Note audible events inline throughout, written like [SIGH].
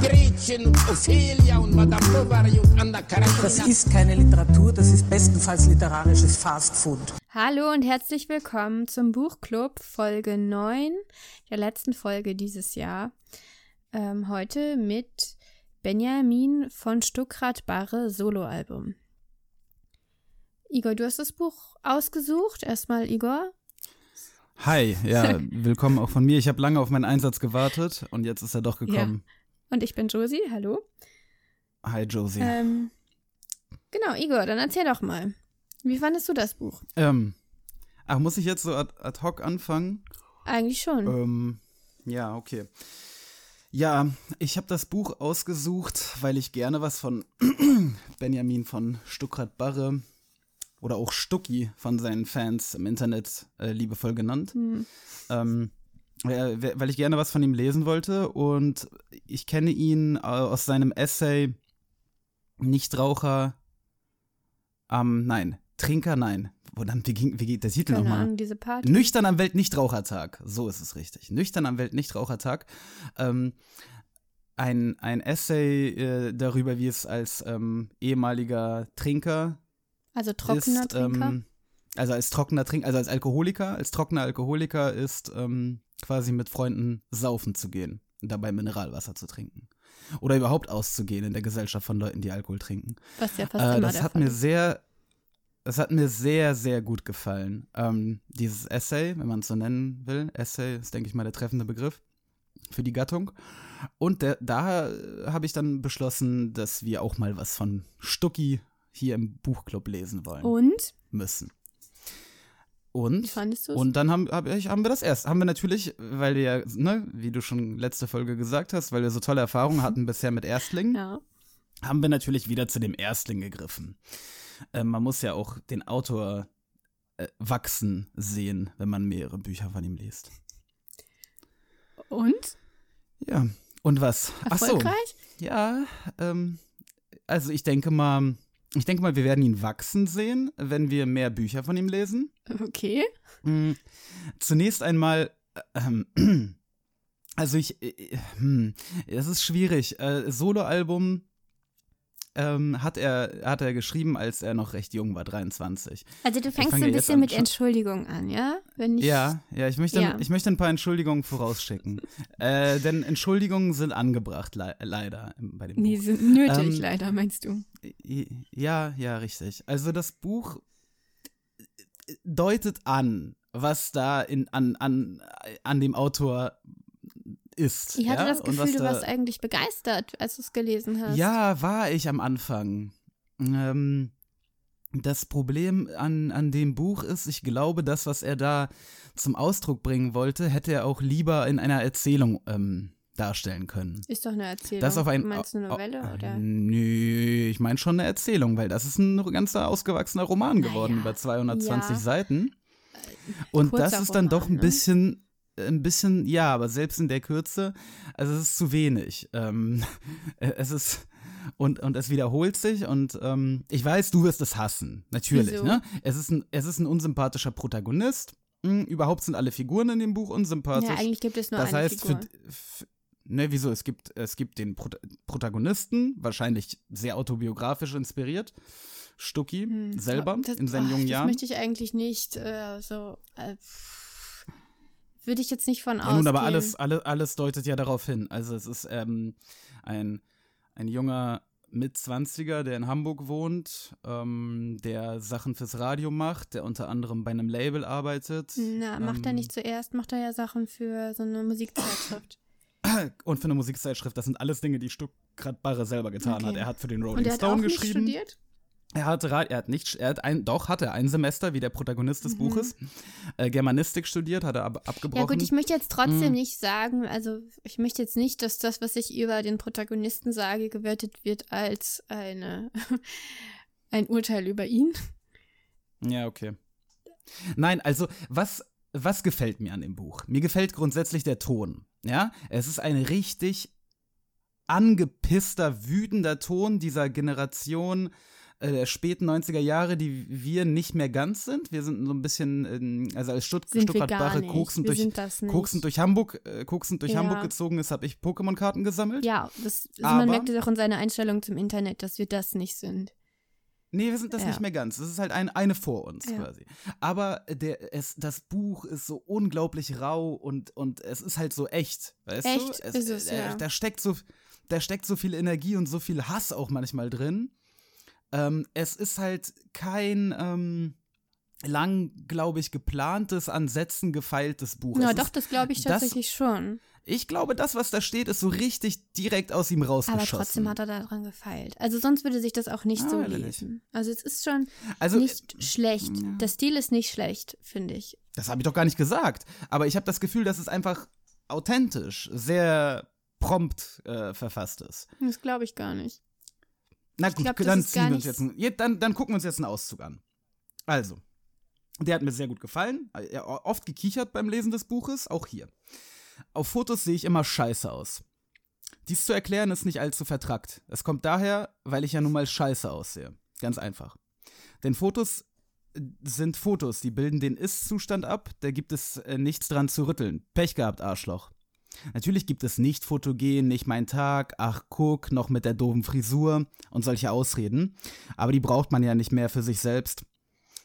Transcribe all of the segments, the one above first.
Gretchen und Ophelia und Madame Bovary und Anna Karenina. Das ist keine Literatur, das ist bestenfalls literarisches Fastfood. Hallo und herzlich willkommen zum Buchclub Folge 9, der letzten Folge dieses Jahr. Ähm, heute mit Benjamin von Stuckrad-Barre Soloalbum. Igor, du hast das Buch ausgesucht. Erstmal Igor. Hi, ja, willkommen auch von mir. Ich habe lange auf meinen Einsatz gewartet und jetzt ist er doch gekommen. Ja. Und ich bin Josie, hallo. Hi Josie. Ähm, genau, Igor, dann erzähl doch mal. Wie fandest du das Buch? Ähm, ach, muss ich jetzt so ad, ad hoc anfangen? Eigentlich schon. Ähm, ja, okay. Ja, ich habe das Buch ausgesucht, weil ich gerne was von [CLEARS THROAT] Benjamin von Stuckrad-Barre oder auch Stucki von seinen Fans im Internet äh, liebevoll genannt. Hm. Ähm, weil ich gerne was von ihm lesen wollte und ich kenne ihn aus seinem Essay Nichtraucher, ähm, nein, Trinker, nein. Wo dann, wie, ging, wie geht der Titel nochmal? Nüchtern am Weltnichtrauchertag, so ist es richtig. Nüchtern am Weltnichtrauchertag. Ähm, ein, ein Essay äh, darüber, wie es als ähm, ehemaliger Trinker also trockener ist, Trinker? Ähm, also als trockener Trinker, also als Alkoholiker, als trockener Alkoholiker ist ähm, quasi mit Freunden saufen zu gehen und dabei Mineralwasser zu trinken. Oder überhaupt auszugehen in der Gesellschaft von Leuten, die Alkohol trinken. Was ja fast Äh, immer das hat Fall mir sehr, das hat mir sehr, sehr gut gefallen. Ähm, dieses Essay, wenn man es so nennen will. Essay ist, denke ich mal, der treffende Begriff für die Gattung. Und der, da habe ich dann beschlossen, dass wir auch mal was von Stucki hier im Buchclub lesen wollen Und? müssen. Wie Und, fandest du es? und dann haben, hab ich, haben wir das erst. Haben wir natürlich, weil wir ja, ne, wie du schon letzte Folge gesagt hast, weil wir so tolle Erfahrungen hatten [LAUGHS] bisher mit Erstlingen, Ja. haben wir natürlich wieder zu dem Erstling gegriffen. Äh, man muss ja auch den Autor äh, wachsen sehen, wenn man mehrere Bücher von ihm liest. Und? Ja. Und was? Ach so. Erfolgreich? Ja, ähm, also ich denke mal, ich denke mal, wir werden ihn wachsen sehen, wenn wir mehr Bücher von ihm lesen. Okay. Mm, Zunächst einmal, äh, ähm, [CLEARS THROAT] also ich, äh, hm, es ist schwierig. Äh, Soloalbum ähm, hat er hat er geschrieben, als er noch recht jung war, 23. Also du fängst fange ein bisschen an. mit Entschuldigung an, ja? Wenn ich, Ja, ja, ich möchte, Ja. ich möchte ein paar Entschuldigungen vorausschicken. [LAUGHS] äh, denn Entschuldigungen sind angebracht, le leider bei dem Nee, Buch. sind nötig, Ähm, leider, meinst du? Ja, ja, richtig. Also das Buch deutet an, was da in, an, an, an dem Autor ist. Ich hatte ja? das Gefühl, du da- warst eigentlich begeistert, als du es gelesen hast. Ja, war ich am Anfang. Ähm, das Problem an, an dem Buch ist, ich glaube, das, was er da zum Ausdruck bringen wollte, hätte er auch lieber in einer Erzählung ähm, darstellen können. Ist doch eine Erzählung. Das auf ein, Meinst du eine Novelle, oh, oder? Nö, ich meine schon eine Erzählung, weil das ist ein ganzer ausgewachsener Roman geworden, Naja, über 220 ja. Seiten. Und kurzer das ist dann doch Roman, ein ne? bisschen, ein bisschen, ja, aber selbst in der Kürze, also es ist zu wenig. Ähm, [LAUGHS] es ist, und, und es wiederholt sich und ähm, ich weiß, du wirst es hassen, natürlich. Wieso? Ne? Es, ist ein, es ist ein unsympathischer Protagonist. Hm, überhaupt sind alle Figuren in dem Buch unsympathisch. Ja, eigentlich gibt es nur das eine heißt, Figur. für, für ne, wieso? Es gibt, es gibt den Prot Protagonisten, wahrscheinlich sehr autobiografisch inspiriert. Stucki Hm, selber das- in seinen ach, jungen das Jahren. möchte ich eigentlich nicht äh, so. Äh, würde ich jetzt nicht von Ja, ausgehen. nun, aber alles, alle, alles deutet ja darauf hin. Also es ist ähm, ein, ein junger Mitzwanziger, der in Hamburg wohnt, ähm, der Sachen fürs Radio macht, der unter anderem bei einem Label arbeitet. Na, macht er ähm, nicht zuerst, macht er ja Sachen für so eine Musikzeitschrift. [COUGHS] Und für eine Musikzeitschrift. Das sind alles Dinge, die Stuckrad Barre selber getan Okay. hat. Er hat für den Rolling Und er hat Stone auch nicht geschrieben. studiert? Er hat, er hat nicht, er hat ein, doch, hatte ein Semester, wie der Protagonist des Buches, äh, Germanistik studiert, hat er ab, abgebrochen. Mhm. Ja gut, ich möchte jetzt trotzdem Mhm. nicht sagen, also ich möchte jetzt nicht, dass das, was ich über den Protagonisten sage, gewertet wird als eine, [LAUGHS] ein Urteil über ihn. Ja, okay. Nein, also was, was gefällt mir an dem Buch? Mir gefällt grundsätzlich der Ton. Ja, es ist ein richtig angepisster, wütender Ton dieser Generation äh, der späten 90er Jahre, die wir nicht mehr ganz sind. Wir sind so ein bisschen, ähm, also als Stutt Sind wir Stuttgart gar Barre nicht. koksend durch, koksend durch Hamburg, äh, koksend durch Ja. Hamburg gezogen ist, habe ich Pokémon-Karten gesammelt. Ja, das, also man merkt es auch in seiner Einstellung zum Internet, dass wir das nicht sind. Nee, wir sind das Ja. nicht mehr ganz. Das ist halt ein, eine vor uns Ja. quasi. Aber der, es, das Buch ist so unglaublich rau und, und es ist halt so echt. Weißt du? Echt ist es, äh, ja. Da steckt so, da steckt so viel Energie und so viel Hass auch manchmal drin. Ähm, es ist halt kein ähm, lang, glaube ich, geplantes, an Sätzen gefeiltes Buch. Ja, Es doch, das glaube ich das- tatsächlich schon. ich glaube, das, was da steht, ist so richtig direkt aus ihm rausgeschossen. Aber trotzdem hat er daran gefeilt. Also sonst würde sich das auch nicht Ah, so lesen. Also es ist schon also, nicht schlecht. Der Stil ist nicht schlecht, finde ich. Das habe ich doch gar nicht gesagt. Aber ich habe das Gefühl, dass es einfach authentisch, sehr prompt äh, verfasst ist. Das glaube ich gar nicht. Na gut, glaub, dann ziehen wir uns jetzt, einen- dann, dann gucken wir uns jetzt einen Auszug an. Also, der hat mir sehr gut gefallen. Oft gekichert beim Lesen des Buches, auch hier. Auf Fotos sehe ich immer scheiße aus. Dies zu erklären ist nicht allzu vertrackt. Es kommt daher, weil ich ja nun mal scheiße aussehe. Ganz einfach. Denn Fotos äh, sind Fotos, die bilden den Ist-Zustand ab, da gibt es äh, nichts dran zu rütteln. Pech gehabt, Arschloch. Natürlich gibt es nicht fotogen, nicht mein Tag, ach guck, noch mit der doofen Frisur und solche Ausreden. Aber die braucht man ja nicht mehr für sich selbst.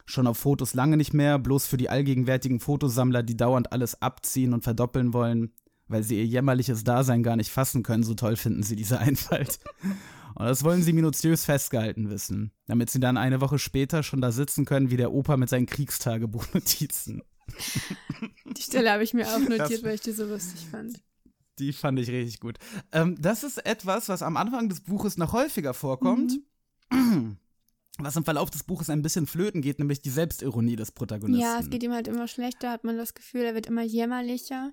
Schon auf Fotos lange nicht mehr, bloß für die allgegenwärtigen Fotosammler, die dauernd alles abziehen und verdoppeln wollen, weil sie ihr jämmerliches Dasein gar nicht fassen können, so toll finden sie diese [LAUGHS] Einfalt. Und das wollen sie minutiös festgehalten wissen, damit sie dann eine Woche später schon da sitzen können wie der Opa mit seinen Kriegstagebuchnotizen. [LAUGHS] Die Stelle habe ich mir auch notiert, Das- weil ich die so lustig fand. Die fand ich richtig gut. Ähm, das ist etwas, was am Anfang des Buches noch häufiger vorkommt. Was im Verlauf des Buches ein bisschen flöten geht, nämlich die Selbstironie des Protagonisten. Ja, es geht ihm halt immer schlechter, hat man das Gefühl, er wird immer jämmerlicher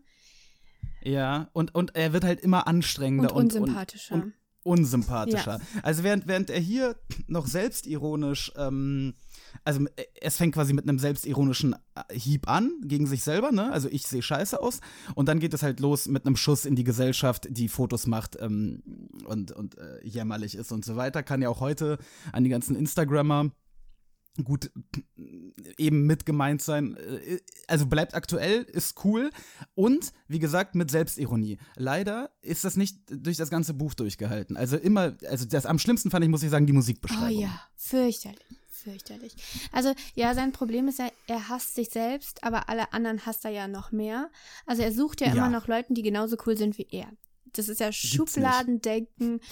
Ja, und, und er wird halt immer und anstrengender und, und, unsympathischer. und unsympathischer. Also während, während er hier noch selbstironisch, ähm, also äh, es fängt quasi mit einem selbstironischen äh, Hieb an gegen sich selber, ne? Also ich sehe scheiße aus. Und dann geht es halt los mit einem Schuss in die Gesellschaft, die Fotos macht ähm, und, und äh, jämmerlich ist und so weiter. Kann ja auch heute an die ganzen Instagrammer gut eben mit gemeint sein. Äh, Also bleibt aktuell, ist cool und wie gesagt mit Selbstironie. Leider ist das nicht durch das ganze Buch durchgehalten. Also immer, also das am schlimmsten fand ich, muss ich sagen, die Oh Musikbeschreibung. ja, fürchterlich. Fürchterlich. Also, ja, sein Problem ist ja, er hasst sich selbst, aber alle anderen hasst er ja noch mehr. Also, er sucht ja, Ja. immer noch Leuten, die genauso cool sind wie er. Das ist ja. Schubladendenken. [LAUGHS]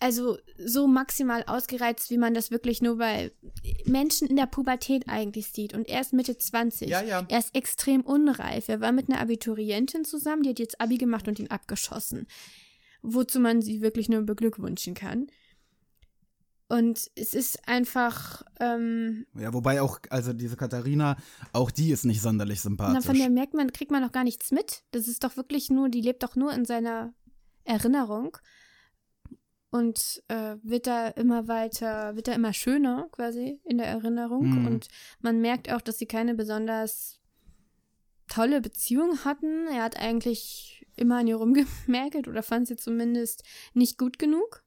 also, so maximal ausgereizt, wie man das wirklich nur bei Menschen in der Pubertät eigentlich sieht. Und er ist Mitte 20. Ja, ja. Er ist extrem unreif. Er war mit einer Abiturientin zusammen, die hat jetzt Abi gemacht und ihn abgeschossen. Wozu man sie wirklich nur beglückwünschen kann. Und es ist einfach, ähm, Ja, wobei auch, also diese Katharina, auch die ist nicht sonderlich na, sympathisch. von der merkt man, kriegt man noch gar nichts mit. Das ist doch wirklich nur, die lebt doch nur in seiner Erinnerung und äh, wird da immer weiter, wird da immer schöner quasi in der Erinnerung. Mhm. Und man merkt auch, dass sie keine besonders tolle Beziehung hatten. Er hat eigentlich immer an ihr rumgemerkelt oder fand sie zumindest nicht gut genug.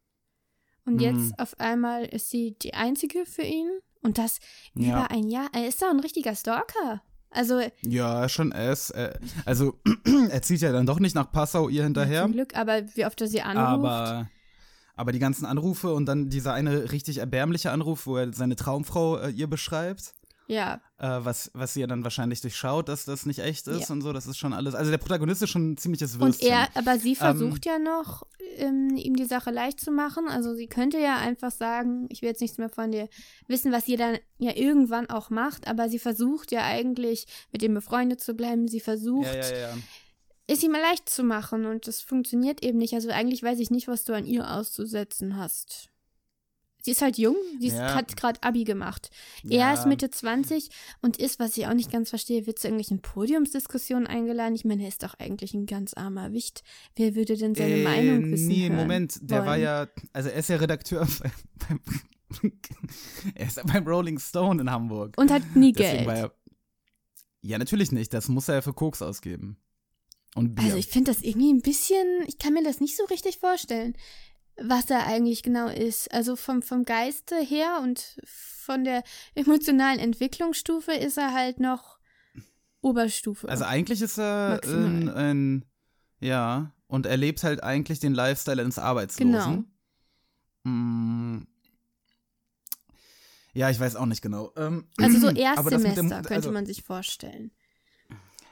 Und Mhm. jetzt auf einmal ist sie die einzige für ihn. Und das Ja. über ein Jahr. Er ist doch ein richtiger Stalker. Also ja, schon es. Äh, also [CLEARS THROAT] er zieht ja dann doch nicht nach Passau ihr hinterher. zum Glück, aber wie oft er sie anruft. Aber, aber die ganzen Anrufe und dann dieser eine richtig erbärmliche Anruf, wo er seine Traumfrau äh, ihr beschreibt, ja, äh, was, was sie ja dann wahrscheinlich durchschaut, dass das nicht echt ist Ja. und so, das ist schon alles. Also der Protagonist ist schon ein ziemliches und Würstchen. er, aber sie versucht ja noch, ähm, ihm die Sache leicht zu machen. Also sie könnte ja einfach sagen, ich will jetzt nichts mehr von dir wissen, was sie dann ja irgendwann auch macht, aber sie versucht ja eigentlich mit ihm befreundet zu bleiben. Sie versucht, ja, ja, ja. es ihm leicht zu machen und das funktioniert eben nicht. Also eigentlich weiß ich nicht, was du an ihr auszusetzen hast. Sie ist halt jung, sie ist, Ja. hat gerade Abi gemacht. Ja. Er ist Mitte 20 und ist, was ich auch nicht ganz verstehe, wird zu irgendwelchen Podiumsdiskussionen eingeladen. Ich meine, er ist doch eigentlich ein ganz armer Wicht. Wer würde denn seine Äh, Meinung wissen? Nee, hören Moment, der war wollen? ja, also er ist ja Redakteur beim, beim [LAUGHS] er ist beim Rolling Stone in Hamburg. Und hat nie Deswegen Geld. war er, ja, natürlich nicht, das muss er ja für Koks ausgeben. Also ich finde das irgendwie ein bisschen, ich kann mir das nicht so richtig vorstellen, was er eigentlich genau ist. Also vom, vom Geiste her und von der emotionalen Entwicklungsstufe ist er halt noch Oberstufe. Also eigentlich ist er ein, ein ja, und er lebt halt eigentlich den Lifestyle eines Arbeitslosen. Genau. Ja, ich weiß auch nicht genau. Ähm, Also so [CLEARS THROAT] Erstsemester dem- könnte also, man sich vorstellen.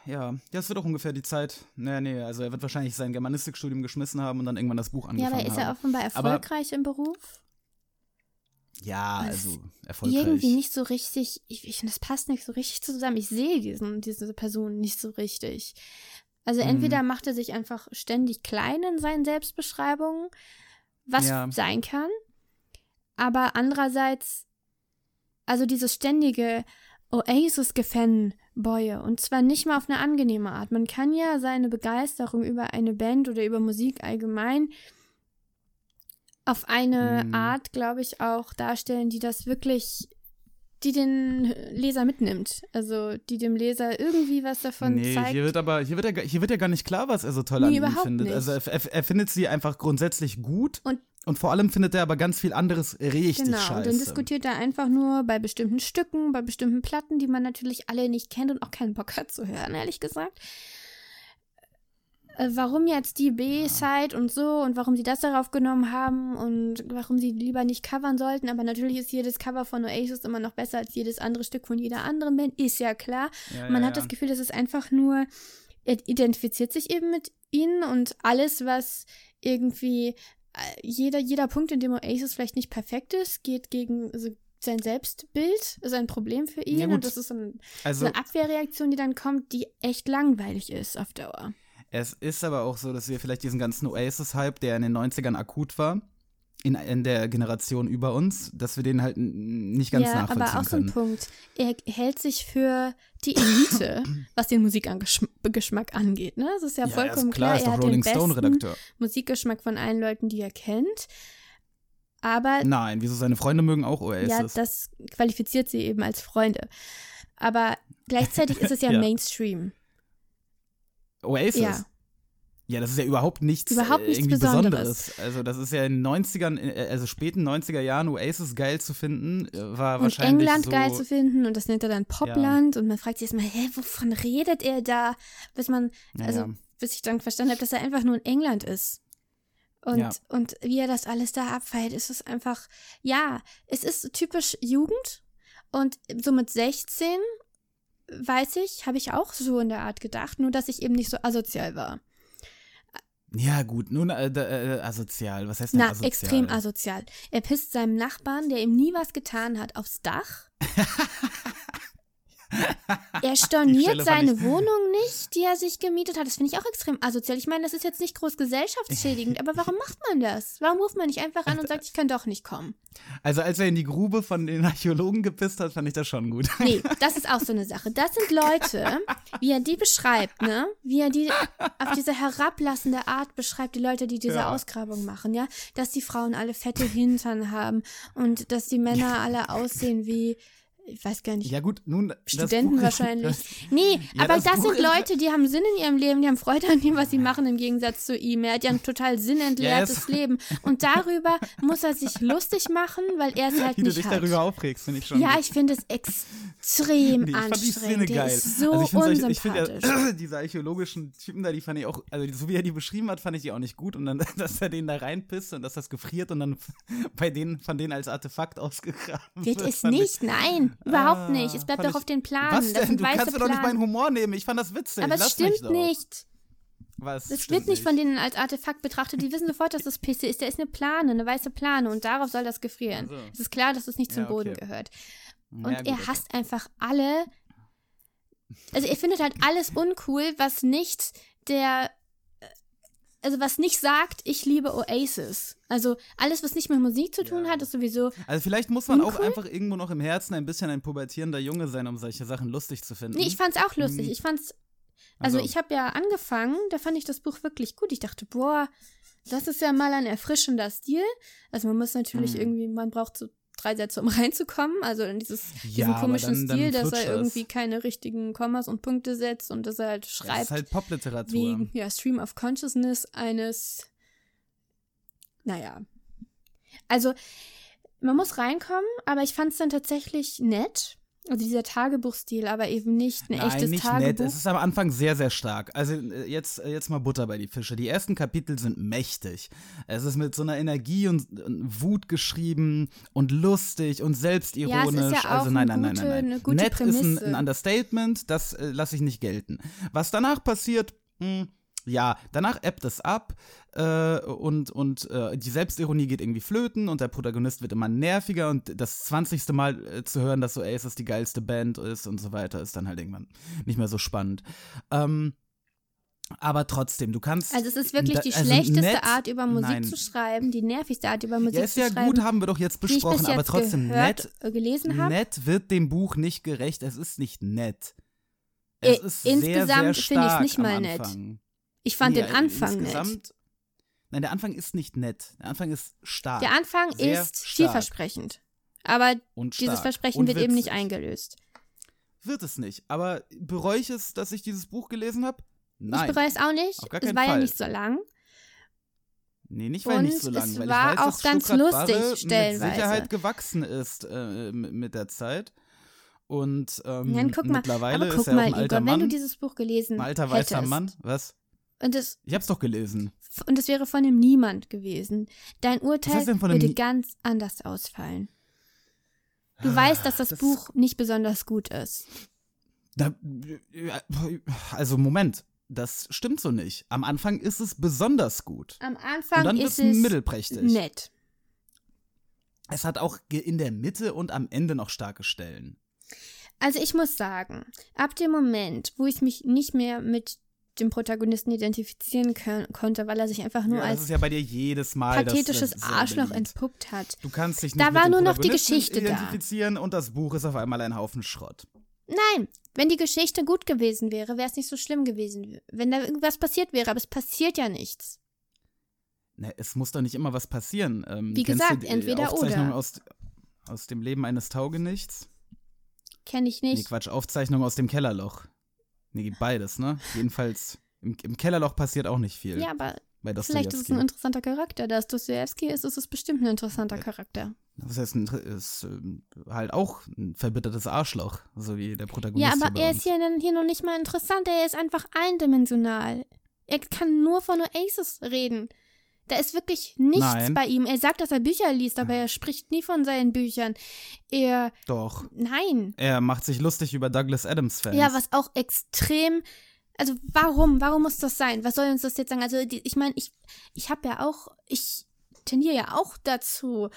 Ja, ja, es wird auch ungefähr die Zeit. Nee, nee, also er wird wahrscheinlich sein Germanistikstudium geschmissen haben und dann irgendwann das Buch Ja, angefangen aber ist er haben. offenbar Aber- erfolgreich im Beruf? Ja, Das also erfolgreich. Irgendwie nicht so richtig, ich, ich finde, das passt nicht so richtig zusammen. Ich sehe diesen, diese Person nicht so richtig. Also Mhm. entweder macht er sich einfach ständig klein in seinen Selbstbeschreibungen, was Ja. sein kann, aber andererseits, also dieses ständige Oasis-Gefan-Boye und zwar nicht mal auf eine angenehme Art. Man kann ja seine Begeisterung über eine Band oder über Musik allgemein auf eine Mhm. Art, glaube ich, auch darstellen, die das wirklich, die den Leser mitnimmt. Also die dem Leser irgendwie was davon nee, zeigt. hier wird aber hier wird, ja, gar- hier wird ja gar nicht klar, was er so toll Nee, an ihm findet. nicht. Also er, er, er findet sie einfach grundsätzlich gut Und- und vor allem findet er aber ganz viel anderes richtig Genau, scheiße. und dann diskutiert er einfach nur bei bestimmten Stücken, bei bestimmten Platten, die man natürlich alle nicht kennt und auch keinen Bock hat zu hören, ehrlich gesagt. Äh, Warum jetzt die B-Side und so und warum sie das darauf genommen haben und warum sie lieber nicht covern sollten, aber natürlich ist jedes Cover von Oasis immer noch besser als jedes andere Stück von jeder anderen Band, ist ja klar. ja, Man ja, hat ja. das Gefühl, das ist einfach nur, er identifiziert sich eben mit ihnen und alles, was irgendwie, äh, jeder, jeder Punkt, in dem Oasis vielleicht nicht perfekt ist, geht gegen also sein Selbstbild, ist ein Problem für ihn Ja, und das ist ein, Also so eine Abwehrreaktion, die dann kommt, die echt langweilig ist auf Dauer. Es ist aber auch so, dass wir vielleicht diesen ganzen Oasis-Hype, der in den 90ern akut war, in, in der Generation über uns, dass wir den halt nicht ganz ja, nachvollziehen aber auch so ein können. Punkt. Er hält sich für die Elite, was den Musikgeschmack angeht. Ne? Das ist ja, ja, vollkommen ist klar, klar. ist Er hat Rolling den besten Stone-Redakteur. Musikgeschmack von allen Leuten, die er kennt. Aber Nein, wieso seine Freunde mögen auch Oasis? ja, das qualifiziert sie eben als Freunde. Aber gleichzeitig ist es ja, [LAUGHS] Ja. Mainstream. Oasis? Ja. Ja, das ist ja überhaupt nichts, Überhaupt äh, nichts irgendwie Besonderes. Besonderes. Also das ist ja in den 90ern, äh, also späten 90er Jahren Oasis geil zu finden, äh, war Und wahrscheinlich England so, geil zu finden und das nennt er dann Popland und man fragt sich erstmal, hä, wovon redet er da? Bis man, Ja, also ja. bis ich dann verstanden habe, dass er einfach nur in England ist. Und, Ja. und wie er das alles da abfeiert, ist es einfach, ja, es ist typisch Jugend und so mit 16, weiß ich, habe ich auch so in der Art gedacht, nur dass ich eben nicht so asozial war. Ja, gut, nun äh, äh, asozial. Was heißt denn Na, asozial? extrem asozial. Er pisst seinem Nachbarn, der ihm nie was getan hat, aufs Dach. [LAUGHS] Er [LAUGHS] storniert seine Wohnung nicht, die er sich gemietet hat. Das finde ich auch extrem asozial. Ich meine, das ist jetzt nicht groß gesellschaftsschädigend, [LAUGHS] aber warum macht man das? Warum ruft man nicht einfach an und sagt, ich kann doch nicht kommen? Also als er in die Grube von den Archäologen gepisst hat, fand ich das schon gut. Nee, [LAUGHS] das ist auch so eine Sache. Das sind Leute, wie er die beschreibt, ne? Wie er die auf diese herablassende Art beschreibt, die Leute, die diese Ja. Ausgrabung machen, ja? Dass die Frauen alle fette Hintern haben und dass die Männer alle aussehen wie, ich weiß gar nicht, Ja gut, nun das Studenten wahrscheinlich. [LAUGHS] Nee, Ja, aber das das, sind Leute, die haben Sinn in ihrem Leben, die haben Freude an dem, was sie machen, im Gegensatz zu ihm. Er hat ja ein total sinnentleertes es- Leben. Und darüber muss er sich lustig machen, weil er es halt Wie du nicht dich hat. darüber aufregst, finde ich schon. Ja, ich finde es extrem Nee, ich fand die Szene anstrengend. Der geil. ist so also ich finde solche- ich finde unsympathisch. ja, [CLEARS THROAT] diese archäologischen Typen da, die fand ich auch, also so wie er die beschrieben hat, fand ich die auch nicht gut. Und dann, [LAUGHS] dass er den da reinpisst und dass das gefriert und dann [LAUGHS] bei denen von denen als Artefakt ausgegraben Wird wird. es nicht, nein, überhaupt Ah, nicht. Es bleibt doch ich- auf den Planen. Was denn? Du kannst mir doch nicht meinen. Humor nehmen. Ich fand das witzig. Aber es Lass stimmt nicht. Was Das wird nicht von denen als Artefakt betrachtet. Die wissen sofort, dass das Pisse ist. Da ist eine Plane, eine weiße Plane und darauf soll das gefrieren. Ach so. Es ist klar, dass es nicht zum Ja, Boden okay. gehört. Ja, Und gut, er hasst einfach alle. Also er findet halt alles uncool, was nicht der also was nicht sagt, ich liebe Oasis. Also alles, was nicht mit Musik zu tun hat, ist sowieso. Also vielleicht muss man auch Uncool? einfach irgendwo noch im Herzen ein bisschen ein pubertierender Junge sein, um solche Sachen lustig zu finden. Nee, ich fand's auch lustig. Mhm. Ich fand's. Also, Also- ich habe ja angefangen, da fand ich das Buch wirklich gut. Ich dachte, boah, das ist ja mal ein erfrischender Stil. Also man muss natürlich Mhm. irgendwie, man braucht so drei Sätze, um [LAUGHS] reinzukommen. Also in dieses, Ja, diesen komischen dann- dann Stil, dass flutscht er irgendwie keine richtigen Kommas und Punkte setzt und dass er halt das schreibt ist halt Popliteratur. wegen ja, Stream of Consciousness eines, naja. Also, man muss reinkommen, aber ich fand es dann tatsächlich nett. Also dieser Tagebuchstil, aber eben nicht ein Nein, echtes nicht Tagebuch. nett. Es ist am Anfang sehr, sehr stark. Also äh, jetzt, äh, jetzt mal Butter bei die Fische. Die ersten Kapitel sind mächtig. Es ist mit so einer Energie und, Wut geschrieben und lustig und selbstironisch. ja auch also nein, eine nein, nein, gute- nein, eine nein. gute Nett ist ein, Prämisse. ein Understatement, das äh, lasse ich nicht gelten. Was danach passiert, mh, ja, danach ebbt es ab äh, und, und äh, die Selbstironie geht irgendwie flöten und der Protagonist wird immer nerviger und das 20. Mal äh, zu hören, dass Oasis die geilste Band ist und so weiter, ist dann halt irgendwann nicht mehr so spannend. Ähm, aber trotzdem, du kannst. Also es ist wirklich die also schlechteste nett- Art, über Musik nein. zu schreiben, die nervigste Art, über Musik Ja, ist zu ja schreiben, gut, haben wir doch jetzt ich besprochen, aber jetzt trotzdem gehört, nett. äh, gelesen habe. Nett wird dem Buch nicht gerecht. Es ist nicht nett. Es ist insgesamt finde ich's stark nicht mal nett. Ich fand Nee, den Anfang nett. Nein, der Anfang ist nicht nett. Der Anfang ist stark. Der Anfang Sehr ist stark. vielversprechend. Aber dieses. Versprechen und wird eben nicht witzig. eingelöst. Wird es nicht. Aber bereue ich es, dass ich dieses Buch gelesen habe? Nein. Ich bereue es auch nicht. auf gar Es war ja Fall. nicht so lang. Nee, nicht weil Und nicht so lang, es weil war ich weiß, auch ganz Stuttgart lustig stellenweise. mit Sicherheit gewachsen ist äh, mit der Zeit. Und ähm, Ja, guck mal, mittlerweile aber guck ist er mal, ein alter Igor, Mann, wenn du dieses Buch gelesen ein alter weißer hättest, Mann. Was? Und es, Ich hab's doch gelesen. und es wäre von dem Niemand gewesen, dein Urteil würde ganz anders ausfallen. Du weißt, dass das, das- Buch nicht besonders gut ist. Da, also Moment, das stimmt so nicht. Am Anfang ist es besonders gut. Am Und Anfang dann ist es mittelprächtig. nett. Es hat auch in der Mitte und am Ende noch starke Stellen. Also ich muss sagen, ab dem Moment, wo ich mich nicht mehr mit dem Protagonisten identifizieren können, konnte, weil er sich einfach nur ja, das als ist ja bei dir jedes Mal das- pathetisches dasselbe Arschloch Lied. entpuppt hat. Du kannst dich nicht Da war nur noch die Geschichte da. identifizieren und das Buch ist auf einmal ein Haufen Schrott. Nein, wenn die Geschichte gut gewesen wäre, wäre es nicht so schlimm gewesen, wenn da irgendwas passiert wäre, aber es passiert ja nichts. Ne, es muss doch nicht immer was passieren. Ähm, Wie gesagt, du die entweder Aufzeichnung oder. Aus, aus dem Leben eines Taugenichts? Kenne ich Nee, nicht. Quatsch, Aufzeichnung aus dem Kellerloch. Nee, beides, ne? Jedenfalls, im, im Kellerloch passiert auch nicht viel. ja, aber vielleicht ist es ein interessanter Charakter. Da es Dostoevsky ist, ist es bestimmt ein interessanter Charakter. Das heißt, ist ähm, halt auch ein verbittertes Arschloch, so wie der Protagonist Ja, aber er ist hier, hier noch nicht mal interessant. Er ist einfach eindimensional. Er kann nur von Oasis reden. Da ist wirklich nichts Nein. bei ihm. Er sagt, dass er Bücher liest, aber er spricht nie von seinen Büchern. Er, Doch. nein. Er macht sich lustig über Douglas Adams-Fans. Ja, was auch extrem. Also warum? Warum muss das sein? Was soll uns das jetzt sagen? Also die, ich meine, ich, ich habe ja auch, ich tendiere ja auch dazu,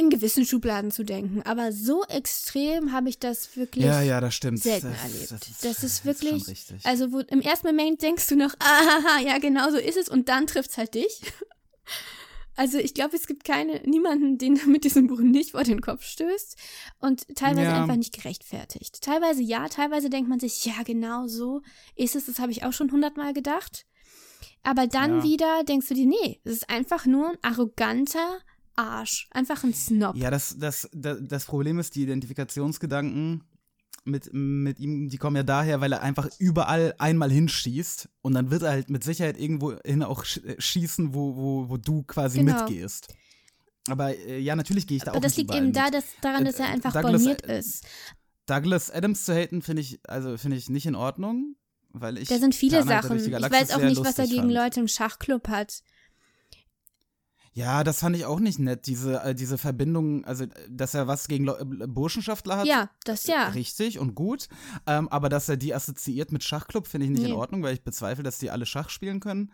in gewissen Schubladen zu denken. Aber so extrem habe ich das wirklich Ja, ja, das stimmt. selten das, erlebt. Das ist, Das ist wirklich, richtig. also wo im ersten Moment denkst du noch, [LAUGHS] ah, ja, genau so ist es und dann trifft's halt dich. [LAUGHS] Also ich glaube, es gibt keine, niemanden, den mit diesem Buch nicht vor den Kopf stößt und teilweise Ja. einfach nicht gerechtfertigt. Teilweise ja, teilweise denkt man sich, ja, genau so ist es, das habe ich auch schon hundertmal gedacht. Aber dann Ja. wieder denkst du dir, nee, es ist einfach nur ein arroganter Arsch, einfach ein Snob. Ja, das, das, das, das Problem ist, die Identifikationsgedanken mit, mit ihm, die kommen ja daher, weil er einfach überall einmal hinschießt und dann wird er halt mit Sicherheit irgendwo hin auch äh, schießen, wo, wo, wo du quasi Genau. mitgehst. Aber äh, ja, natürlich gehe ich da Aber auch das liegt eben da, dass, daran, dass er Äh, einfach Douglas- borniert äh, ist. Douglas Adams zu haten, finde ich, also finde ich nicht in Ordnung, weil ich Da sind viele Sachen. Ich weiß auch nicht, was er gegen fand. Leute im Schachclub hat. Ja, das fand ich auch nicht nett, diese, äh, diese Verbindung, also, dass er was gegen Leu- äh, Burschenschaftler hat. Ja, das ja. Richtig und gut. Ähm, aber dass er die assoziiert mit Schachclub, finde ich nicht Nee. in Ordnung, weil ich bezweifle, dass die alle Schach spielen können.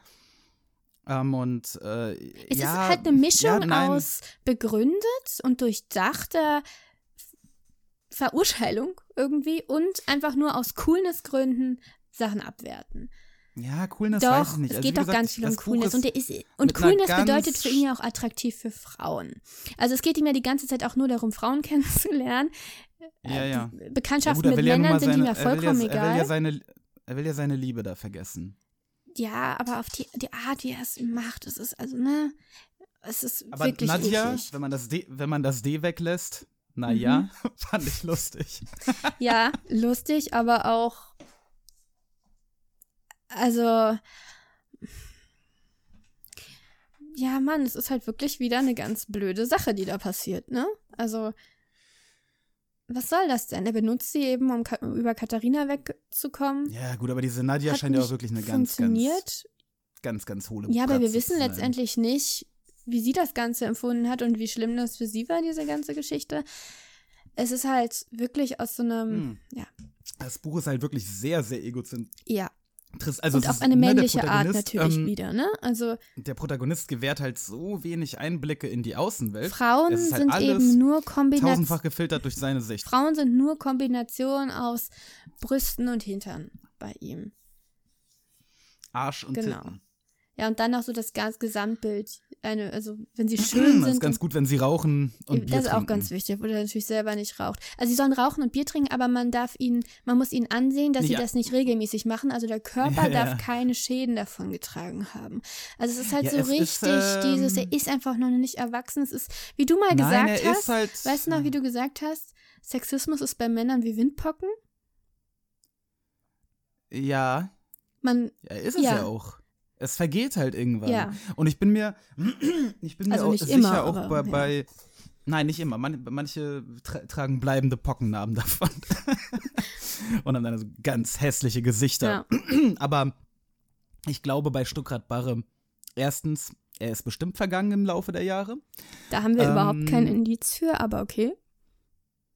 Ähm, und äh, Es ja, ist halt eine Mischung ja, aus begründet und durchdachter Verurteilung irgendwie und einfach nur aus Coolnessgründen Sachen abwerten. Ja, Coolness weiß Doch, ich nicht. es Also, geht doch gesagt, ganz viel um Coolness. Und, ist, und Coolness bedeutet für ihn ja auch attraktiv für Frauen. Also es geht ihm ja die ganze Zeit auch nur darum, Frauen [LAUGHS] kennenzulernen. Ja, ja. Ja, Bekanntschaften gut, er mit ja Männern mal sind ihm seine, ja er will vollkommen ja, er will egal. ja seine, er will ja seine Liebe da vergessen. Ja, aber auf die, die Art, wie er es macht, es ist also, ne, es ist Aber wirklich Nadja, eklig. wenn man das D, wenn man das D weglässt, naja, Mhm. [LAUGHS] fand ich lustig. Ja, [LAUGHS] lustig, aber auch, also, ja, Mann, es ist halt wirklich wieder eine ganz blöde Sache, die da passiert, ne? Also, was soll das denn? Er benutzt sie eben, um Ka über Katharina wegzukommen. Ja, gut, aber diese Nadja Hat scheint ja auch wirklich eine ganz, ganz, funktioniert. ganz, ganz hohle Ja, aber wir Bratze wissen sein. letztendlich nicht, wie sie das Ganze empfunden hat und wie schlimm das für sie war, diese ganze Geschichte. Es ist halt wirklich aus so einem, Hm. ja, Das Buch ist halt wirklich sehr, sehr egozentrisch. ja. Also und auf eine ne, männliche Art Protagonist, natürlich ähm, wieder, ne? Also Der Protagonist gewährt halt so wenig Einblicke in die Außenwelt. Frauen halt sind eben nur Kombination. tausendfach gefiltert durch seine Sicht. Frauen sind nur Kombination aus Brüsten und Hintern bei ihm. Arsch und Genau. Titten. Ja, und dann noch so das ganze Gesamtbild. Eine, also wenn sie schön Das ist sind. ganz gut, wenn sie rauchen und Bier das ist auch trinken. ganz wichtig, obwohl er natürlich selber nicht raucht. Also sie sollen rauchen und Bier trinken, aber man darf ihnen, man muss ihnen ansehen, dass sie Ja. das nicht regelmäßig machen. Also der Körper Ja, [LAUGHS] ja. darf keine Schäden davon getragen haben. Also es ist halt Ja, so es ist, richtig dieses, er ähm, ist einfach noch nicht erwachsen. Es ist, wie du mal Nein, gesagt hast, halt. weißt du noch, wie du gesagt hast, Sexismus ist bei Männern wie Windpocken. Ja, Man, ja, ist es ja. Ja. auch. Es vergeht halt irgendwann. Ja. Und ich bin mir, [CLEARS THROAT] ich bin mir Also auch sicher immer, auch aber, bei, ja. bei, nein, nicht immer. Man, manche tra tragen bleibende Pockennarben davon. [LAUGHS] Und haben dann so ganz hässliche Gesichter. ja. [CLEARS THROAT] Aber ich glaube bei Stuckrad Barre, erstens, er ist bestimmt vergangen im Laufe der Jahre. Da haben wir Ähm, überhaupt kein Indiz für, aber okay.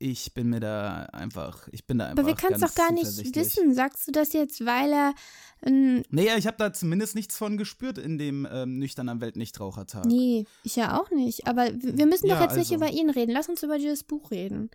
Ich bin mir da einfach, ich bin da einfach Aber wir können es doch gar nicht wissen. Sagst du das jetzt, weil er ein Nee, ich habe da zumindest nichts von gespürt in dem ähm, nüchterner Weltnichtrauchertag. Nee, ich ja auch nicht. Aber wir müssen doch Ja, jetzt nicht also. über ihn reden. Lass uns über dieses Buch reden.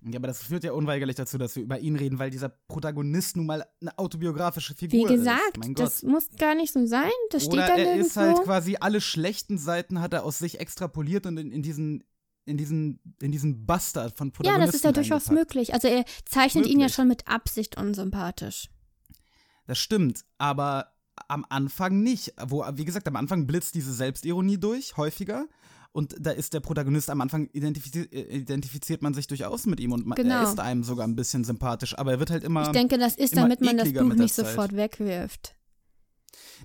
Ja, aber das führt ja unweigerlich dazu, dass wir über ihn reden, weil dieser Protagonist nun mal eine autobiografische Wie Figur gesagt, ist. Mein Gott. das muss gar nicht so sein. Das steht Oder da er nirgendwo. ist halt quasi alle schlechten Seiten hat er aus sich extrapoliert und in, in diesen in diesen in diesen Bastard von ja, Protagonisten das ist ja durchaus möglich. Also er zeichnet ihn ja Möglich. schon mit Absicht unsympathisch. Das stimmt, aber am Anfang nicht. Wo, wie gesagt, am Anfang blitzt diese Selbstironie durch, häufiger. Und da ist der Protagonist am Anfang identifiziert, identifiziert man sich durchaus mit ihm und man, Genau. er ist einem sogar ein bisschen sympathisch, aber er wird halt immer. Ich denke, das ist, damit man das Buch nicht Zeit. sofort wegwirft.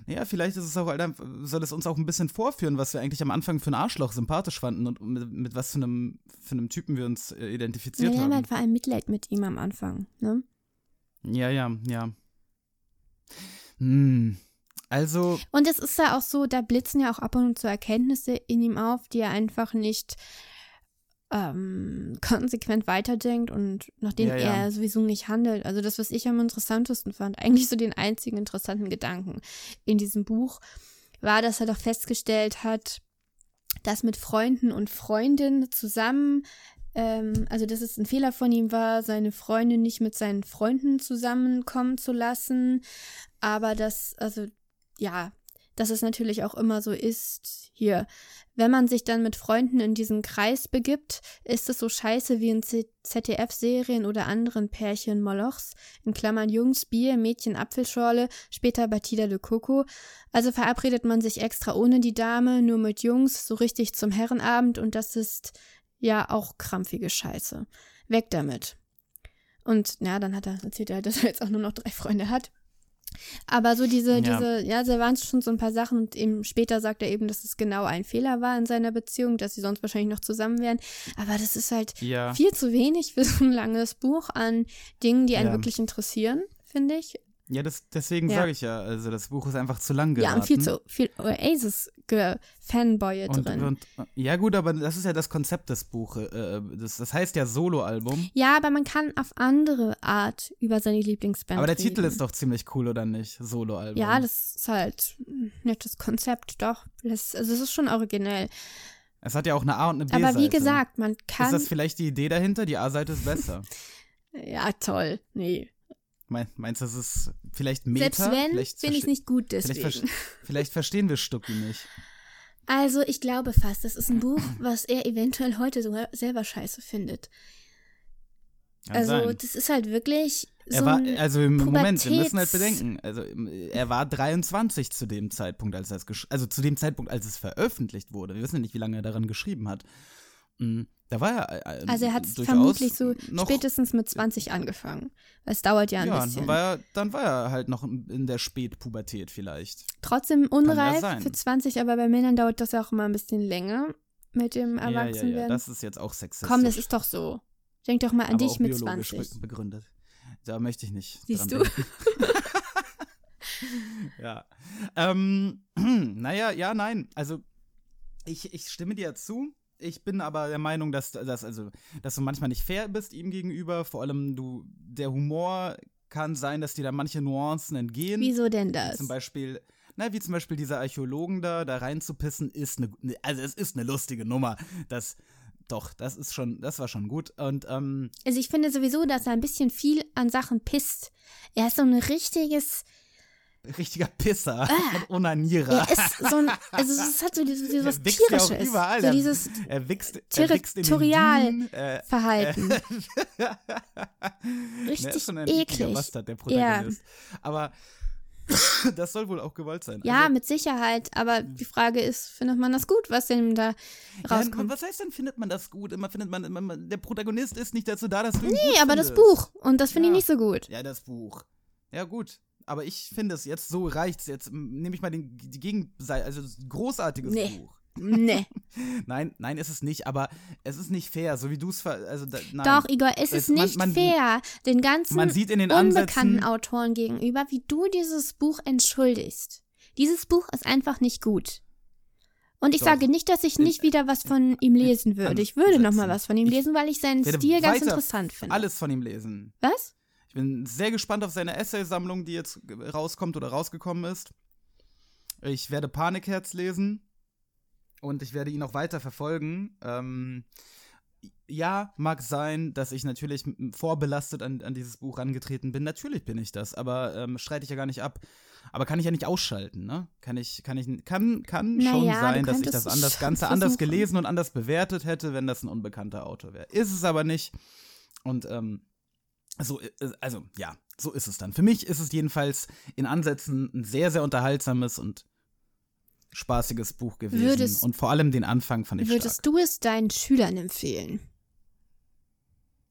Ja, vielleicht ist es auch, Alter, soll es uns auch ein bisschen vorführen, was wir eigentlich am Anfang für ein Arschloch sympathisch fanden und mit, mit was für einem, für einem Typen wir uns äh, Ja, identifiziert wir haben haben. halt vor allem Mitleid mit ihm am Anfang. Ne? Ja, ja, ja. Hm. Also, Und es ist ja auch so, da blitzen ja auch ab und zu Erkenntnisse in ihm auf, die er einfach nicht ähm, [LAUGHS] konsequent weiterdenkt und nach denen Ja, ja. er sowieso nicht handelt. Also das, was ich am interessantesten fand, eigentlich so den einzigen interessanten Gedanken in diesem Buch, war, dass er doch festgestellt hat, dass mit Freunden und Freundinnen zusammen, ähm, also dass es ein Fehler von ihm war, seine Freundin nicht mit seinen Freunden zusammenkommen zu lassen, aber dass, also ja, dass es natürlich auch immer so ist, hier, wenn man sich dann mit Freunden in diesen Kreis begibt, ist es so scheiße wie in ZDF-Serien oder anderen Pärchen Molochs, in Klammern Jungs, Bier, Mädchen, Apfelschorle, später Batida de Coco. Also verabredet man sich extra ohne die Dame, nur mit Jungs, so richtig zum Herrenabend und das ist ja auch krampfige Scheiße. Weg damit. Und ja, dann hat er erzählt, er, dass [LAUGHS] er jetzt auch nur noch drei Freunde hat. Aber so diese, Ja. diese, ja, da waren schon so ein paar Sachen und eben später sagt er eben, dass es genau ein Fehler war in seiner Beziehung, dass sie sonst wahrscheinlich noch zusammen wären. Aber das ist halt ja. viel zu wenig für so ein langes Buch an Dingen, die einen Ja. wirklich interessieren, finde ich. Ja, das, deswegen Ja. sage ich ja, also das Buch ist einfach zu lang geraten. Ja, und viel zu viel Oasis-Fanboye und, drin. und, ja gut, aber das ist ja das Konzept des Buches. Äh, das, das heißt ja Soloalbum. ja, aber man kann auf andere Art über seine Lieblingsband Aber der reden. Titel ist doch ziemlich cool, oder nicht? Soloalbum. Ja, das ist halt ein nettes Konzept, doch. Das, also es ist schon originell. Es hat ja auch eine A- und eine B-Seite. Aber wie gesagt, man kann. Ist das vielleicht die Idee dahinter? Die A-Seite ist besser. [LAUGHS] ja, toll. Nee. Mein, meinst du, das ist vielleicht Meta? Selbst wenn, vielleicht finde ich es nicht gut Vielleicht, deswegen. ver [LAUGHS] vielleicht verstehen wir Stucki nicht. Also, ich glaube fast, das ist ein Buch, was er eventuell heute sogar selber scheiße findet. Kann also, sein. das ist halt wirklich so Er war, also im Moment, wir müssen halt Pubertäts- bedenken, also er war 23 zu dem Zeitpunkt, als es gesch- also zu dem Zeitpunkt, als es veröffentlicht wurde. Wir wissen ja nicht, wie lange er daran geschrieben hat. Mm, Da war er äh, Also er hat vermutlich so noch, spätestens mit 20 angefangen. Es dauert ja ein ja, bisschen. dann war, er, dann war er halt noch in der Spätpubertät vielleicht. Trotzdem ja unreif für 20, aber bei Männern dauert das ja auch immer ein bisschen länger mit dem Ja, ja, ja, Erwachsenwerden. das ist jetzt auch sexistisch. Komm, das ist doch so. Denk doch mal an aber dich auch mit biologisch 20. be- begründet. Da möchte ich nicht. Siehst dran du? [LAUGHS] ja. Ähm, [CLEARS THROAT] naja, ja, nein. Also, ich, ich stimme dir zu. Ich bin aber der Meinung, dass, dass, also, dass du manchmal nicht fair bist ihm gegenüber. Vor allem, du, der Humor kann sein, dass dir da manche Nuancen entgehen. Wieso denn das? Zum Beispiel, na, wie zum Beispiel dieser Archäologen da, da reinzupissen, ist eine, also es ist eine lustige Nummer. Das, doch, das ist schon, das war schon gut. Und, ähm, Also ich finde sowieso, dass er ein bisschen viel an Sachen pisst. Er ist so ein richtiges, richtiger Pisser und Onanierer. er ist so ein, also es hat so dieses, dieses was Er wichst ja überall. so Er- dieses er wichst, er wichst in den Territorial- Dünen, äh, Verhalten. [LAUGHS] ne, Richtig ist schon ein ekliger eklig. Bastard, der Protagonist. Aber [COUGHS] das soll wohl auch gewollt sein. Ja, also, mit Sicherheit, aber die Frage ist, findet man das gut, was denn da ja, rauskommt? was heißt denn, findet man das gut? Immer findet man, immer, der Protagonist ist nicht dazu da, dass du ihn nee, aber das findest. Buch, und das finde Ja. ich nicht so gut. Ja, das Buch. Ja, gut. Aber ich finde es jetzt so reicht's. Jetzt nehme ich mal den, die Gegenseite, also großartiges Nee. Buch. Nee. [LAUGHS] Nein, nein, ist es nicht, aber es ist nicht fair, so wie du es ver also da, nein. Doch, Igor, es ist man- nicht man- fair, den ganzen Man sieht in den unbekannten Ansätzen, Autoren gegenüber, wie du dieses Buch entschuldigst. Dieses Buch ist einfach nicht gut. Und ich Doch. sage nicht, dass ich nicht wieder was von ihm lesen würde. Ich würde noch mal Ansätzen. was von ihm lesen, weil ich seinen Stil ganz interessant finde. alles von ihm lesen. Was? Ich bin sehr gespannt auf seine Essaysammlung, die jetzt rauskommt oder rausgekommen ist. Ich werde Panikherz lesen und ich werde ihn auch weiter verfolgen. Ähm, ja, mag sein, dass ich natürlich vorbelastet an, an dieses Buch rangetreten bin. Natürlich bin ich das, aber ähm, streite ich ja gar nicht ab. Aber kann ich ja nicht ausschalten, ne? Kann ich, kann ich, kann, kann schon Naja, sein, du dass ich das anders, Ganze anders gelesen und anders bewertet hätte, wenn das ein unbekannter Autor wäre. Ist es aber nicht. Und ähm, so, äh, also ja, so ist es dann. Für mich ist es jedenfalls in Ansätzen ein sehr, sehr unterhaltsames und spaßiges Buch gewesen. Würdest- und vor allem den Anfang fand ich Würdest stark. du es deinen Schülern empfehlen?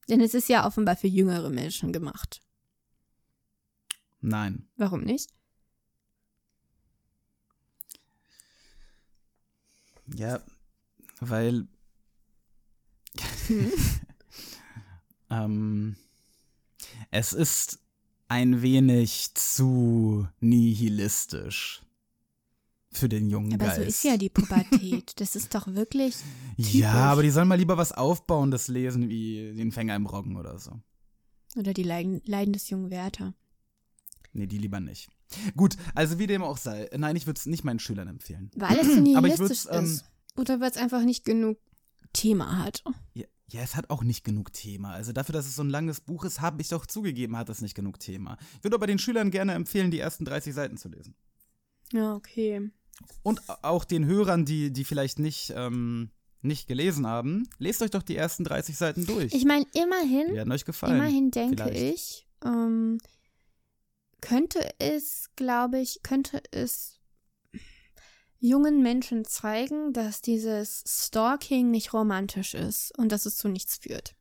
Denn es ist ja offenbar für jüngere Menschen gemacht. Nein. Warum nicht? Ja, weil. [LAUGHS] ähm, es ist ein wenig zu nihilistisch für den jungen Aber Geist. so ist ja die Pubertät. Das ist doch wirklich. [LAUGHS] typisch. Ja, aber die sollen mal lieber was Aufbauendes lesen, wie den Fänger im Roggen oder so. Oder die Leiden, Leiden des jungen Werther. Nee, die lieber nicht. Gut, also wie dem auch sei. Nein, ich würde es nicht meinen Schülern empfehlen. Weil es zu [CLEARS THROAT] Aber ich nihilistisch ähm, ist. Oder weil es einfach nicht genug Thema hat. Ja, ja, es hat auch nicht genug Thema. Also dafür, dass es so ein langes Buch ist, habe ich doch zugegeben, hat es nicht genug Thema. Ich würde aber den Schülern gerne empfehlen, die ersten 30 Seiten zu lesen. Ja, okay. Und auch den Hörern, die, die vielleicht nicht, ähm, nicht gelesen haben, lest euch doch die ersten 30 Seiten durch. Ich meine, die immerhin, werden euch gefallen. immerhin denke vielleicht. ich, ähm, könnte es, glaube ich, könnte es jungen Menschen zeigen, dass dieses Stalking nicht romantisch ist und dass es zu nichts führt.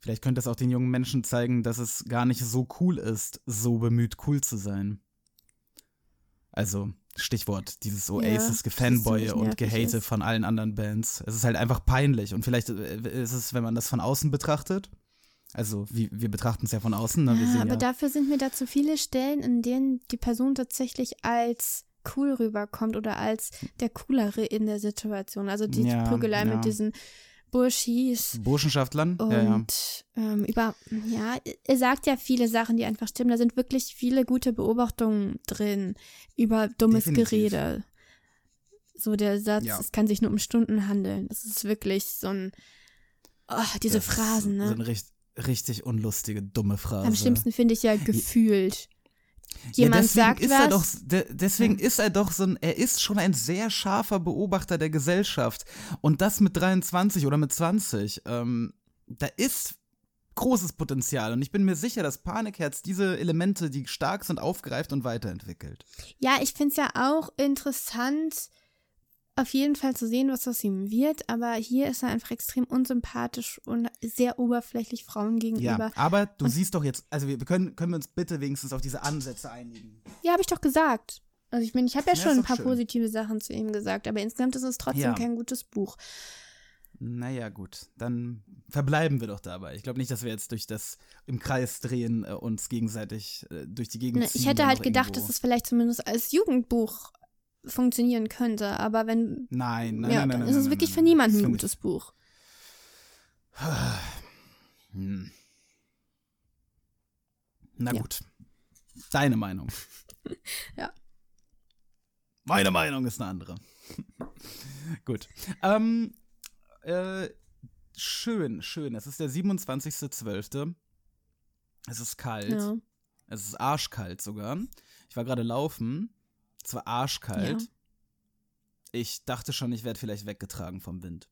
Vielleicht könnte es auch den jungen Menschen zeigen, dass es gar nicht so cool ist, so bemüht cool zu sein. Also, Stichwort, dieses Ja, Oasis Gefanboye ziemlich und Gehate ist. von allen anderen Bands. Es ist halt einfach peinlich und vielleicht äh, ist es, wenn man das von außen betrachtet, also wie, wir betrachten es ja von außen, ne? Ja, aber ja, dafür sind mir da zu viele Stellen, in denen die Person tatsächlich als cool rüberkommt oder als der Coolere in der Situation. Also die Ja, Prügelei ja. mit diesen Burschis Burschenschaftlern, und ja, ja. Ähm, über, ja, er sagt ja viele Sachen, die einfach stimmen. Da sind wirklich viele gute Beobachtungen drin über dummes Definitiv. Gerede. So der Satz, Ja. es kann sich nur um Stunden handeln. Das ist wirklich so ein, oh, diese Das Phrasen, So ein ne? richt, richtig unlustige, dumme Phrase. Am schlimmsten finde ich ja gefühlt. Ja, Jemand deswegen sagt ist was. Er doch, de, deswegen ist er doch so ein, er ist schon ein sehr scharfer Beobachter der Gesellschaft. Und das mit 23 oder mit 20. Ähm, da ist großes Potenzial. Und ich bin mir sicher, dass Panikherz diese Elemente, die stark sind, aufgreift und weiterentwickelt. Ja, ich finde es ja auch interessant, auf jeden Fall zu sehen, was aus ihm wird. Aber hier ist er einfach extrem unsympathisch und sehr oberflächlich Frauen gegenüber. Ja, aber du siehst doch jetzt, also wir können, können wir uns bitte wenigstens auf diese Ansätze einigen. Ja, habe ich doch gesagt. Also ich meine, ich habe ja Ja, schon ein paar schön. positive Sachen zu ihm gesagt, aber insgesamt ist es trotzdem Ja. kein gutes Buch. Naja, gut, dann verbleiben wir doch dabei. Ich glaube nicht, dass wir jetzt durch das im Kreis drehen äh, uns gegenseitig äh, durch die Gegend Ne, ziehen. Ich hätte und halt gedacht, dass es vielleicht zumindest als Jugendbuch funktionieren könnte, aber wenn Nein, nein, ja, nein, nein. dann ist es wirklich für niemanden ein gutes Buch. Hm. Na Ja. gut. Deine Meinung. [LAUGHS] Ja. Meine Meinung ist eine andere. [LAUGHS] gut. Ähm, äh, schön, schön. Es ist der 27.12. Es ist kalt. Ja. Es ist arschkalt sogar. Ich war gerade laufen. Es war arschkalt. Ja. Ich dachte schon, ich werde vielleicht weggetragen vom Wind.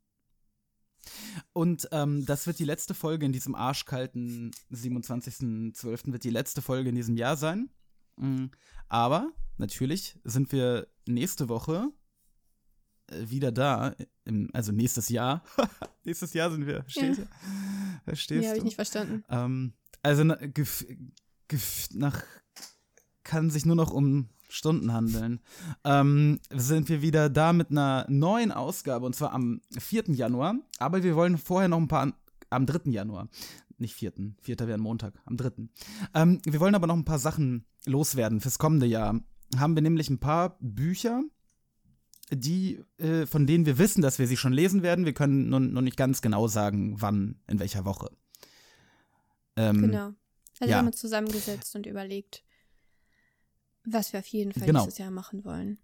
Und ähm, das wird die letzte Folge in diesem arschkalten 27.12. wird die letzte Folge in diesem Jahr sein. Mm, Aber natürlich sind wir nächste Woche äh, wieder da. Im, also nächstes Jahr. [LAUGHS] nächstes Jahr sind wir. Verstehst Ja. du? Verstehst Ja, habe ich nicht verstanden. Ähm, also na, gef, gef, nach kann sich nur noch um Stunden handeln. Ähm, sind wir wieder da mit einer neuen Ausgabe und zwar am 4. Januar. Aber wir wollen vorher noch ein paar am 3. Januar. Nicht 4. 4. wäre ein Montag, am 3. Ähm, wir wollen aber noch ein paar Sachen loswerden fürs kommende Jahr. Haben wir nämlich ein paar Bücher, die, äh, von denen wir wissen, dass wir sie schon lesen werden. Wir können nur, nur nicht ganz genau sagen, wann, in welcher Woche. Ähm, Genau. Also ja. wir haben uns zusammengesetzt und überlegt, was wir auf jeden Fall Genau. dieses Jahr machen wollen.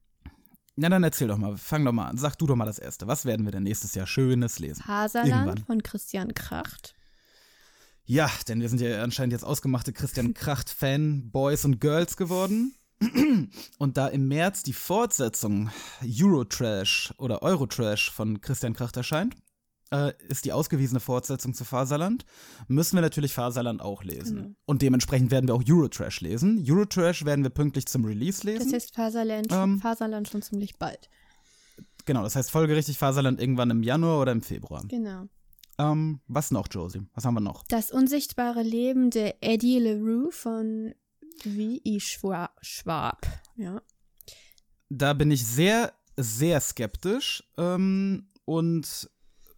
Na, dann erzähl doch mal, fang doch mal an. Sag du doch mal das Erste. Was werden wir denn nächstes Jahr Schönes lesen? Haserland Irgendwann. von Christian Kracht. Ja, denn wir sind ja anscheinend jetzt ausgemachte Christian Kracht-Fanboys und Girls geworden. [CLEARS THROAT] Und da im März die Fortsetzung Eurotrash oder Eurotrash von Christian Kracht erscheint, äh, ist die ausgewiesene Fortsetzung zu Faserland, müssen wir natürlich Faserland auch lesen. Genau. Und dementsprechend werden wir auch Eurotrash lesen. Eurotrash werden wir pünktlich zum Release lesen. Das heißt Faserland, Ähm. Faserland schon ziemlich bald. genau, das heißt folgerichtig Faserland irgendwann im Januar oder im Februar. Genau. Ähm, was noch, Josie? Was haben wir noch? Das unsichtbare Leben der Eddie LaRue von V.I. Schwa Schwab. Ja. Da bin ich sehr, sehr skeptisch ähm, und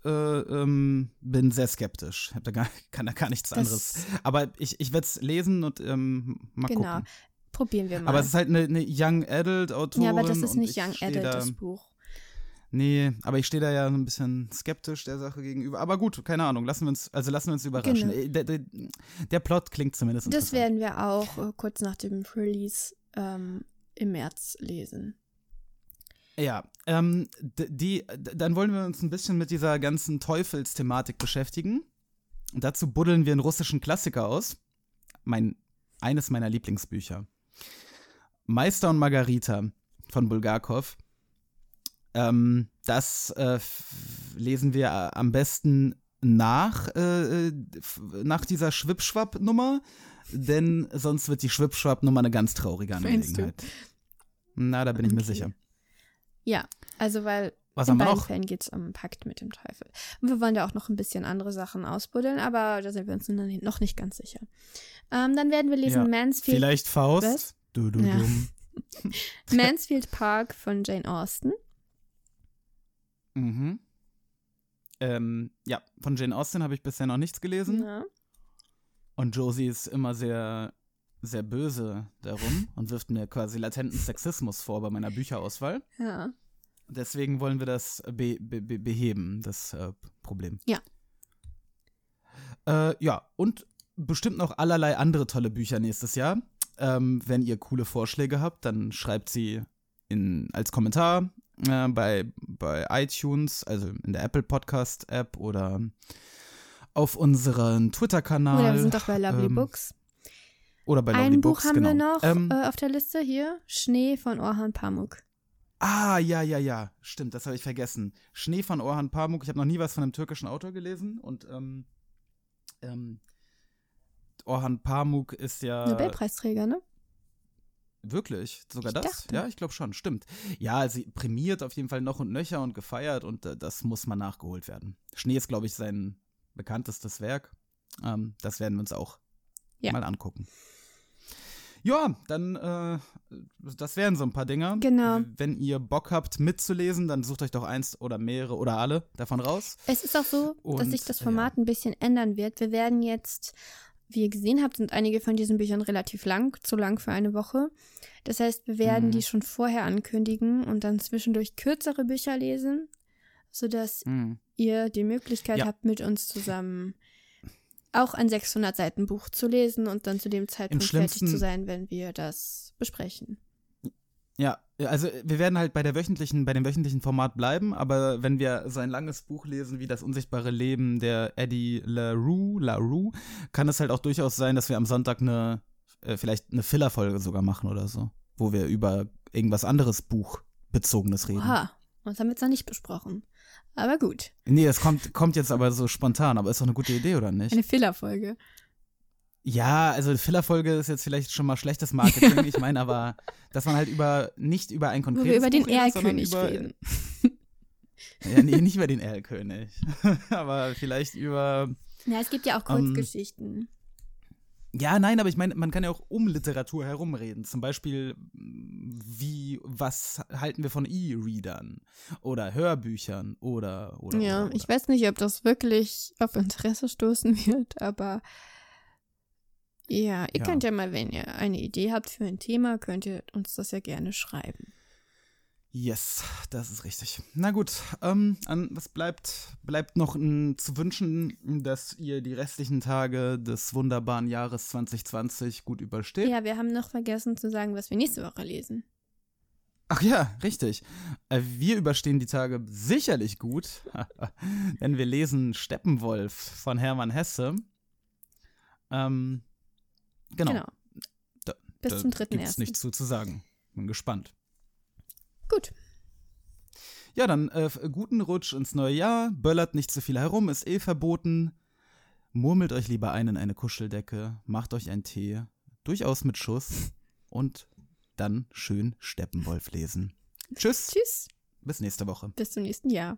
äh, ähm, bin sehr skeptisch. Hab da gar, [LAUGHS] kann da gar nichts Das- anderes. Aber ich, ich werde es lesen und ähm, mal Genau. gucken. Probieren wir mal. Aber es ist halt eine, eine Young Adult Autorin. ja, aber das ist nicht ich Young Adult, da, das Buch. Nee, aber ich stehe da ja so ein bisschen skeptisch der Sache gegenüber. Aber gut, keine Ahnung. Lassen wir uns, also lassen wir uns überraschen. Genau. Äh, Der, der, der Plot klingt zumindest Das werden wir auch äh, kurz nach dem Release ähm, im März lesen. Ja, ähm, die, dann wollen wir uns ein bisschen mit dieser ganzen Teufelsthematik beschäftigen. Und dazu buddeln wir einen russischen Klassiker aus. Mein, eines meiner Lieblingsbücher. Meister und Margarita von Bulgakov. Ähm, das äh, lesen wir äh, am besten nach, äh, nach dieser Schwippschwapp-Nummer, denn sonst wird die Schwippschwapp-Nummer eine ganz traurige? Angelegenheit. Na, da bin ich mir Okay. sicher. Ja, also weil Was in beiden? Fällen geht es um Pakt mit dem Teufel. Und wir wollen da auch noch ein bisschen andere Sachen ausbuddeln, aber da sind wir uns noch nicht- ganz sicher. Ähm, dann werden wir lesen Ja, Mansfield, Vielleicht Faust. Was? Du, du, Ja. [LAUGHS] Mansfield Park von Jane Austen. Mhm. Ähm, ja, von Jane Austen habe ich bisher noch nichts gelesen. Ja. Und Josie ist immer sehr, sehr böse darum und wirft mir quasi latenten Sexismus vor bei meiner Bücherauswahl. ja. Deswegen wollen wir das be be be beheben, das äh, Problem. Ja. Äh, ja, und bestimmt noch allerlei andere tolle Bücher nächstes Jahr. Ähm, wenn ihr coole Vorschläge habt, dann schreibt sie in, als Kommentar äh, bei, bei iTunes, also in der Apple Podcast App oder auf unseren Twitter-Kanal. Oder wir sind doch bei Lovely ähm, Books. Oder bei Lovely Ein Buch Books, haben genau. wir noch Ähm, äh, auf der Liste hier. Schnee von Orhan Pamuk. Ah, ja, ja, ja. Stimmt, das habe ich vergessen. Schnee von Orhan Pamuk. Ich habe noch nie was von einem türkischen Autor gelesen. Und ähm, ähm, Orhan Pamuk ist ja. Nobelpreisträger, ne? Wirklich? Sogar Ich das? dachte. Ja, ich glaube schon. Stimmt. Ja, sie prämiert auf jeden Fall noch und nöcher und gefeiert. Und äh, das muss mal nachgeholt werden. Schnee ist, glaube ich, sein bekanntestes Werk. Ähm, das werden wir uns auch Ja. mal angucken. Ja, dann, äh, das wären so ein paar Dinger. Genau. Wenn ihr Bock habt mitzulesen, dann sucht euch doch eins oder mehrere oder alle davon raus. Es ist auch so, dass Und, sich das ja. Format ein bisschen ändern wird. Wir werden jetzt, wie ihr gesehen habt, sind einige von diesen Büchern relativ lang, zu lang für eine Woche. Das heißt, wir werden Mhm. die schon vorher ankündigen und dann zwischendurch kürzere Bücher lesen, sodass Hm. ihr die Möglichkeit Ja. habt, mit uns zusammen auch ein 600 Seiten Buch zu lesen und dann zu dem Zeitpunkt fertig zu sein, wenn wir das besprechen. Ja, also wir werden halt bei der wöchentlichen, bei dem wöchentlichen Format bleiben, aber wenn wir so ein langes Buch lesen wie Das unsichtbare Leben der Eddie LaRue, LaRue, kann es halt auch durchaus sein, dass wir am Sonntag eine, äh, vielleicht eine Filler-Folge sogar machen oder so, wo wir über irgendwas anderes Buchbezogenes reden. Oha, das haben wir jetzt noch nicht besprochen. Aber gut, Nee, das kommt, kommt jetzt aber so spontan, aber ist doch eine gute Idee, oder nicht? eine Filler-Folge. Ja, also Filler-Folge ist jetzt vielleicht schon mal schlechtes Marketing. ich meine aber, dass man halt über, nicht über ein Wo konkretes wir über den Erlkönig reden. [LAUGHS] Ja, nee, nicht über den Erlkönig. [LAUGHS] aber vielleicht über. Ja, es gibt ja auch Ähm, Kurzgeschichten. Ja, nein, aber ich meine, man kann ja auch um Literatur herumreden. Zum Beispiel, wie, was halten wir von E-Readern? Oder Hörbüchern? Oder, oder. ja, oder, ich oder. weiß nicht, ob das wirklich auf Interesse stoßen [LAUGHS] wird, aber ja, ihr Ja. könnt ja mal, wenn ihr eine Idee habt für ein Thema, könnt ihr uns das ja gerne schreiben. Yes, das ist richtig. Na gut, ähm, an, was bleibt, bleibt noch n, zu wünschen, dass ihr die restlichen Tage des wunderbaren Jahres 2020 gut übersteht. Ja, wir haben noch vergessen zu sagen, was wir nächste Woche lesen. Ach ja, richtig. Äh, Wir überstehen die Tage sicherlich gut, [LAUGHS] denn wir lesen Steppenwolf von Hermann Hesse. Ähm, genau. Genau. Da, Bis da zum dritten Gibt's nichts zu, zu sagen. Bin gespannt. Gut. Ja, dann äh, guten Rutsch ins neue Jahr. Böllert nicht zu viel herum, ist eh verboten. Murmelt euch lieber ein in eine Kuscheldecke, macht euch einen Tee, durchaus mit Schuss und dann schön Steppenwolf lesen. [LAUGHS] Tschüss, Tschüss. bis nächste Woche. Bis zum nächsten Jahr.